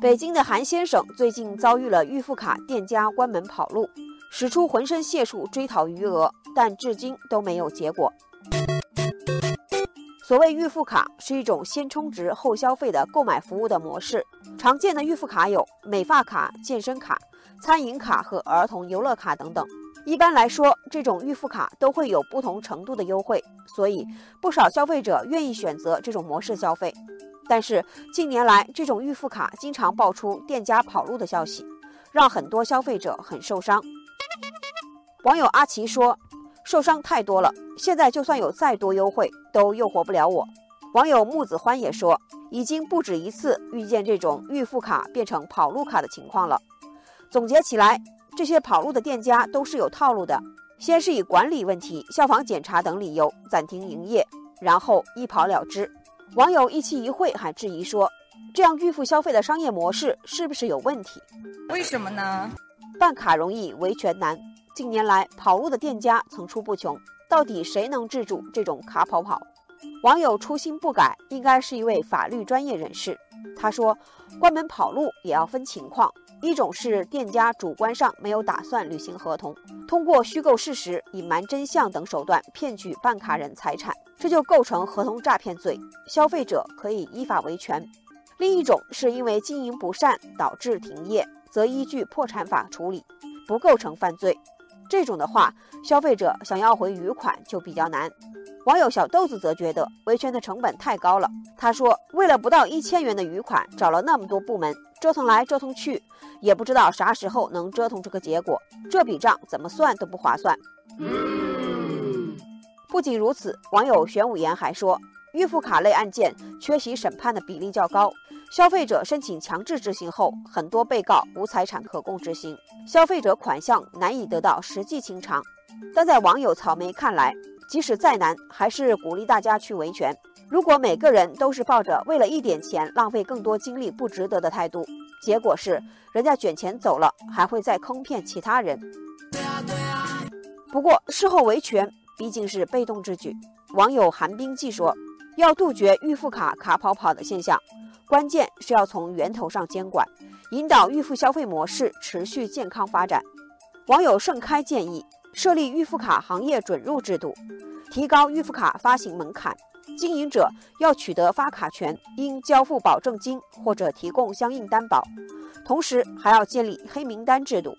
北京的韩先生最近遭遇了预付卡店家关门跑路，使出浑身解数追讨余额，但至今都没有结果。所谓预付卡是一种先充值后消费的购买服务的模式，常见的预付卡有美发卡、健身卡、餐饮卡和儿童游乐卡等等。一般来说，这种预付卡都会有不同程度的优惠，所以不少消费者愿意选择这种模式消费。但是近年来，这种预付卡经常爆出店家跑路的消息，让很多消费者很受伤。网友阿奇说：“受伤太多了，现在就算有再多优惠，都诱惑不了我。”网友木子欢也说：“已经不止一次遇见这种预付卡变成跑路卡的情况了。”总结起来。这些跑路的店家都是有套路的，先是以管理问题、消防检查等理由暂停营业，然后一跑了之。网友一期一会还质疑说，这样预付消费的商业模式是不是有问题？为什么呢？办卡容易维权难，近年来跑路的店家层出不穷，到底谁能制住这种卡跑跑？网友初心不改，应该是一位法律专业人士。他说，关门跑路也要分情况。一种是店家主观上没有打算履行合同，通过虚构事实、隐瞒真相等手段骗取办卡人财产，这就构成合同诈骗罪，消费者可以依法维权。另一种是因为经营不善导致停业，则依据破产法处理，不构成犯罪。这种的话，消费者想要回余款就比较难。网友小豆子则觉得维权的成本太高了。他说：“为了不到一千元的余款，找了那么多部门，折腾来折腾去，也不知道啥时候能折腾出个结果。这笔账怎么算都不划算。”不仅如此，网友玄武岩还说，预付卡类案件缺席审判的比例较高，消费者申请强制执行后，很多被告无财产可供执行，消费者款项难以得到实际清偿。但在网友草莓看来，即使再难，还是鼓励大家去维权。如果每个人都是抱着为了一点钱浪费更多精力不值得的态度，结果是人家卷钱走了，还会再坑骗其他人。不过事后维权毕竟是被动之举。网友寒冰记说，要杜绝预付卡卡跑跑的现象，关键是要从源头上监管，引导预付消费模式持续健康发展。网友盛开建议。设立预付卡行业准入制度，提高预付卡发行门槛，经营者要取得发卡权，应交付保证金或者提供相应担保，同时还要建立黑名单制度，